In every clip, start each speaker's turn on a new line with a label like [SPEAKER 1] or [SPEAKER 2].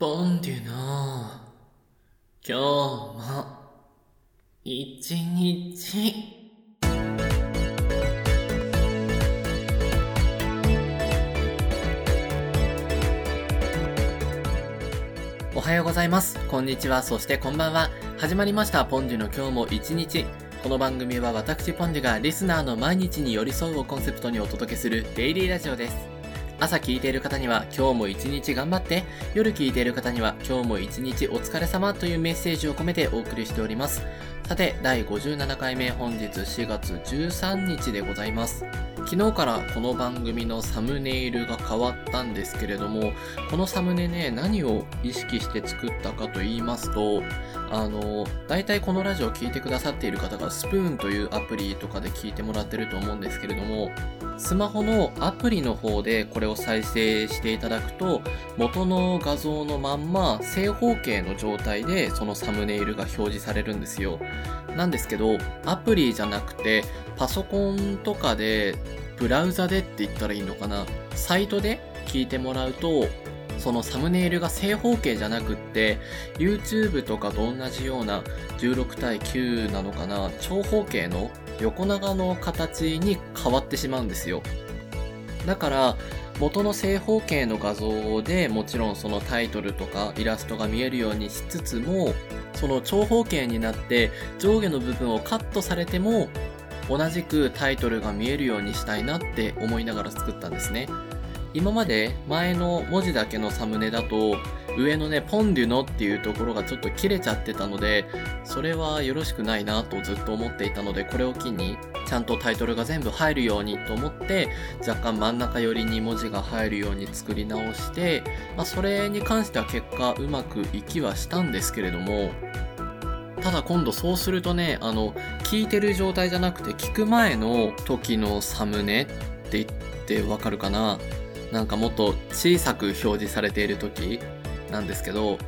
[SPEAKER 1] ボンデュの今日も一日おはようございます。こんにちは。そしてこんばんは。始まりました。ポンデュの今日も一日。この番組は私ポンデュがリスナーの毎日に寄り添うをコンセプトにお届けするデイリーラジオです。朝聞いている方には今日も一日頑張って、夜聞いている方には今日も一日お疲れ様というメッセージを込めてお送りしております。さて、第57回目本日4月13日でございます。昨日からこの番組のサムネイルが変わったんですけれども、このサムネね、何を意識して作ったかと言いますと、あの、大体このラジオを聞いてくださっている方がスプーンというアプリとかで聞いてもらってると思うんですけれども、スマホのアプリの方でこれを再生していただくと、元の画像のまんま正方形の状態でそのサムネイルが表示されるんですよ。なんですけど、アプリじゃなくて、パソコンとかで、ブラウザでって言ったらいいのかな、サイトで聞いてもらうと、そのサムネイルが正方形じゃなくって、YouTube とかと同じような16対9なのかな、長方形の横長の形に変わってしまうんですよ。だから、元の正方形の画像でもちろんそのタイトルとかイラストが見えるようにしつつも、その長方形になって上下の部分をカットされても同じくタイトルが見えるようにしたいなって思いながら作ったんですね。今まで前の文字だけのサムネだと上のね、ポンデュノっていうところがちょっと切れちゃってたので、それはよろしくないなとずっと思っていたので、これを機にちゃんとタイトルが全部入るようにと思って、若干真ん中寄りに文字が入るように作り直して、まあそれに関しては結果うまくいきはしたんですけれども、ただ今度そうするとね、あの、聞いてる状態じゃなくて聞く前の時のサムネって言ってわかるかな。なんかもっと小さく表示されている時なんですけど、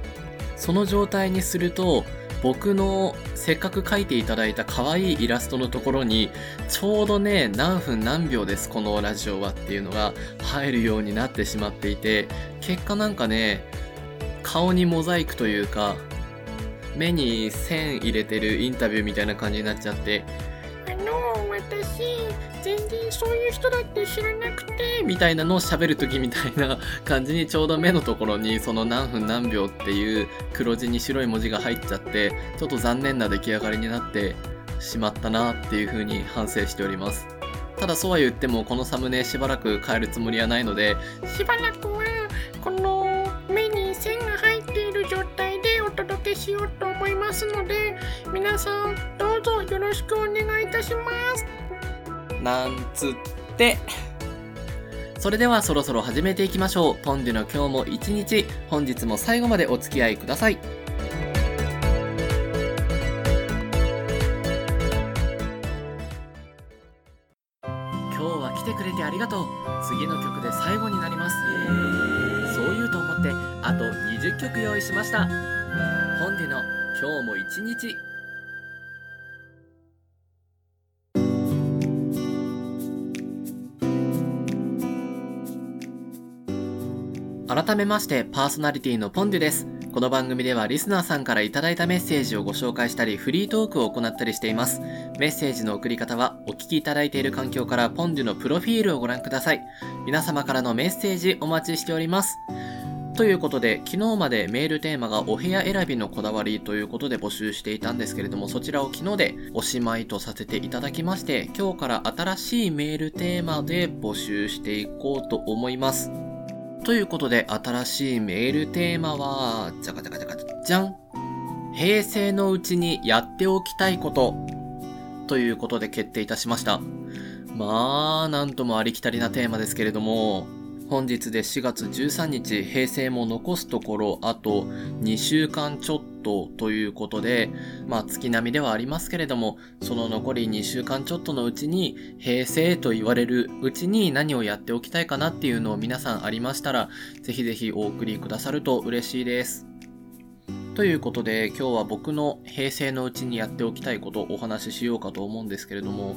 [SPEAKER 1] その状態にすると、僕のせっかく描いていただいた可愛いイラストのところに、ちょうどね、何分何秒です、このラジオはっていうのが入るようになってしまっていて、結果なんかね、顔にモザイクというか、目に線入れてるインタビューみたいな感じになっちゃって、あの、私、全然そういう人だって知らなくて、みたいなのを喋るときみたいな感じにちょうど目のところにその何分何秒っていう黒字に白い文字が入っちゃって、ちょっと残念な出来上がりになってしまったなっていう風に反省しております。ただそうは言ってもこのサムネしばらく変えるつもりはないので、しばらくはこのしようと思いますので、皆さんどうぞよろしくお願いいたします。なんつって。それではそろそろ始めていきましょう。ポンデュの今日も一日、本日も最後までお付き合いください。今日は来てくれてありがとう。次の曲で最後になります。曲用意しました。ポンデの今日も一日。改めましてパーソナリティのポンデです。この番組ではリスナーさんからいただいたメッセージをご紹介したりフリートークを行ったりしています。メッセージの送り方はお聞きいただいている環境からポンデュのプロフィールをご覧ください。皆様からのメッセージお待ちしております。ということで、昨日までメールテーマがお部屋選びのこだわりということで募集していたんですけれども、そちらを昨日でおしまいとさせていただきまして、今日から新しいメールテーマで募集していこうと思います。ということで、新しいメールテーマは、じゃかじゃかじゃかじゃん平成のうちにやっておきたいこと。ということで決定いたしました。まあ、なんともありきたりなテーマですけれども、本日で4月13日、平成も残すところ、あと2週間ちょっとということで、まあ月並みではありますけれども、その残り2週間ちょっとのうちに、平成と言われるうちに何をやっておきたいかなっていうのを皆さんありましたら、ぜひぜひお送りくださると嬉しいです。ということで、今日は僕の平成のうちにやっておきたいことをお話ししようかと思うんですけれども、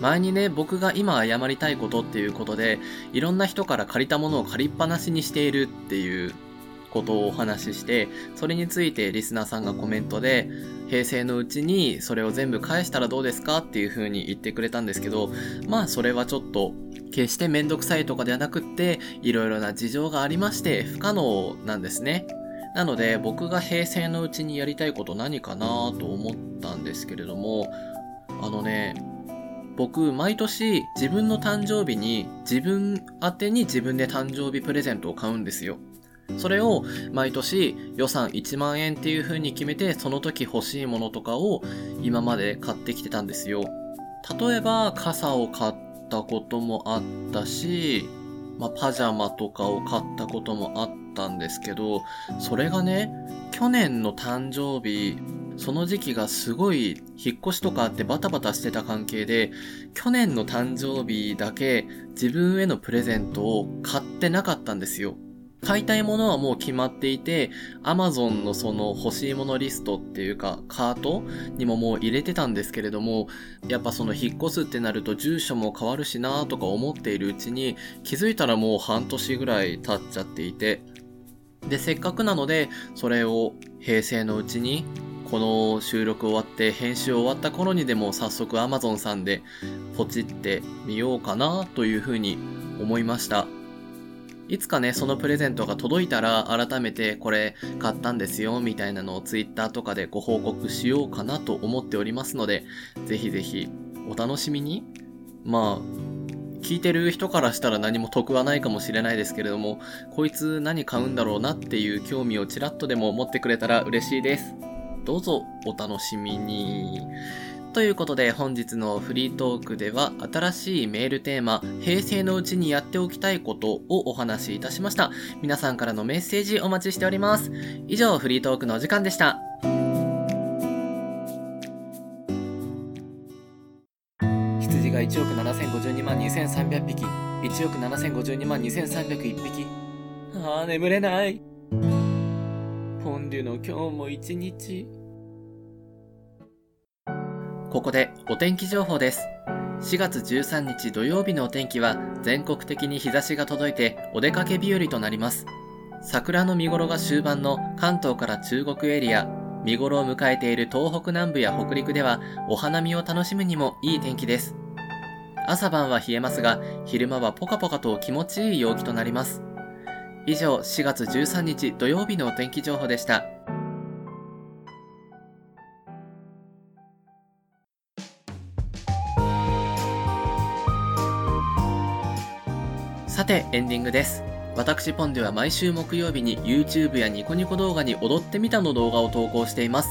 [SPEAKER 1] 前にね、僕が今謝りたいことっていうことで、いろんな人から借りたものを借りっぱなしにしているっていうことをお話しして、それについてリスナーさんがコメントで、平成のうちにそれを全部返したらどうですかっていう風に言ってくれたんですけど、まあそれはちょっと決してめんどくさいとかではなくって、いろいろな事情がありまして不可能なんですね。なので僕が平成のうちにやりたいこと何かなと思ったんですけれども、あのね、僕、毎年自分の誕生日に自分宛てに自分で誕生日プレゼントを買うんですよ。それを毎年予算1万円っていう風に決めてその時欲しいものとかを今まで買ってきてたんですよ。例えば傘を買ったこともあったし、まあ、パジャマとかを買ったこともあったんですけど、それがね、去年の誕生日、その時期がすごい引っ越しとかあってバタバタしてた関係で、去年の誕生日だけ自分へのプレゼントを買ってなかったんですよ。買いたいものはもう決まっていて、Amazon のその欲しいものリストっていうか、カートにももう入れてたんですけれども、やっぱその引っ越すってなると住所も変わるしなとか思っているうちに、気づいたらもう半年ぐらい経っちゃっていて、で、せっかくなので、それを平成のうちにこの収録終わって編集終わった頃にでも早速 Amazon さんでポチってみようかなというふうに思いました。いつかね、そのプレゼントが届いたら改めてこれ買ったんですよみたいなのを Twitter とかでご報告しようかなと思っておりますので、ぜひぜひお楽しみに。まあ、聞いてる人からしたら何も得はないかもしれないですけれども、こいつ何買うんだろうなっていう興味をちらっとでも持ってくれたら嬉しいです。どうぞお楽しみに。ということで本日のフリートークでは新しいメールテーマ、平成のうちにやっておきたいことをお話しいたしました。皆さんからのメッセージお待ちしております。以上、フリートークのお時間でした。羊が1億7052万2300匹、1億7052万2301匹。ああ、眠れない。ポンデュの今日も一日。ここでお天気情報です。4月13日土曜日のお天気は全国的に日差しが届いてお出かけ日和となります。桜の見頃が終盤の関東から中国エリア、見頃を迎えている東北南部や北陸ではお花見を楽しむにもいい天気です。朝晩は冷えますが、昼間はポカポカと気持ちいい陽気となります。以上、4月13日土曜日のお天気情報でした。さて、エンディングです。私ポンでは毎週木曜日に YouTube やニコニコ動画に踊ってみたの動画を投稿しています。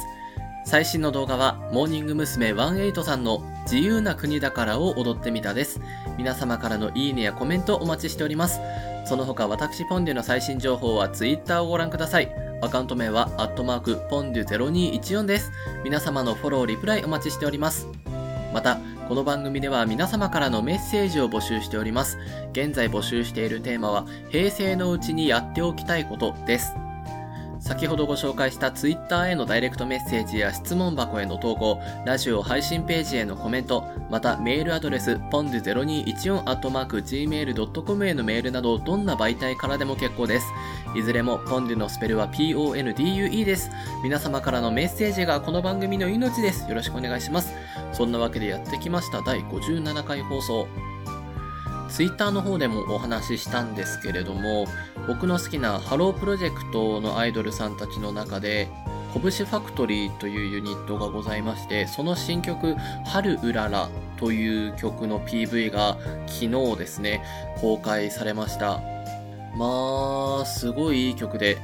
[SPEAKER 1] 最新の動画は、モーニング娘。18さんの自由な国だからを踊ってみたです。皆様からのいいねやコメントお待ちしております。その他私ポンデュの最新情報は Twitter をご覧ください。アカウント名は、アットマーク、ポンデュ0214です。皆様のフォロー、リプライお待ちしております。また、この番組では皆様からのメッセージを募集しております。現在募集しているテーマは、平成のうちにやっておきたいことです。先ほどご紹介した Twitter へのダイレクトメッセージや質問箱への投稿、ラジオ配信ページへのコメント、またメールアドレス、pond0214-gmail.com へのメールなど、どんな媒体からでも結構です。いずれも、ポンデのスペルは PONDUE です。皆様からのメッセージがこの番組の命です。よろしくお願いします。そんなわけでやってきました第57回放送。ツイッターの方でもお話ししたんですけれども、僕の好きなハロープロジェクトのアイドルさんたちの中で、拳ファクトリーというユニットがございまして、その新曲、春うららという曲の PV が昨日ですね、公開されました。まあ、すごいいい曲で、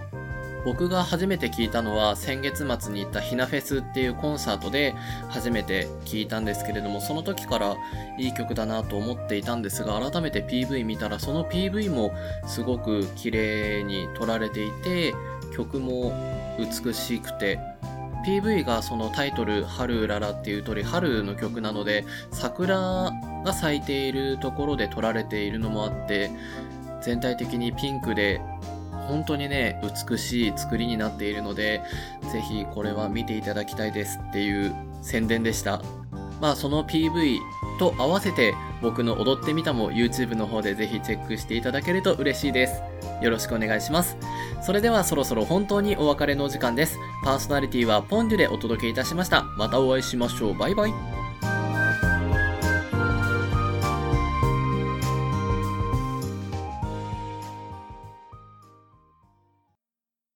[SPEAKER 1] 僕が初めて聞いたのは先月末に行ったひなフェスっていうコンサートで初めて聞いたんですけれどもその時からいい曲だなと思っていたんですが改めて PV 見たらその PV もすごく綺麗に撮られていて曲も美しくて PV がそのタイトル「春うらら」っていう通り春の曲なので桜が咲いているところで撮られているのもあって全体的にピンクで本当にね、美しい作りになっているので、ぜひこれは見ていただきたいですっていう宣伝でした。まあその PV と合わせて僕の踊ってみたも YouTube の方でぜひチェックしていただけると嬉しいです。よろしくお願いします。それではそろそろ本当にお別れのお時間です。パーソナリティはポンデュでお届けいたしました。またお会いしましょう。バイバイ。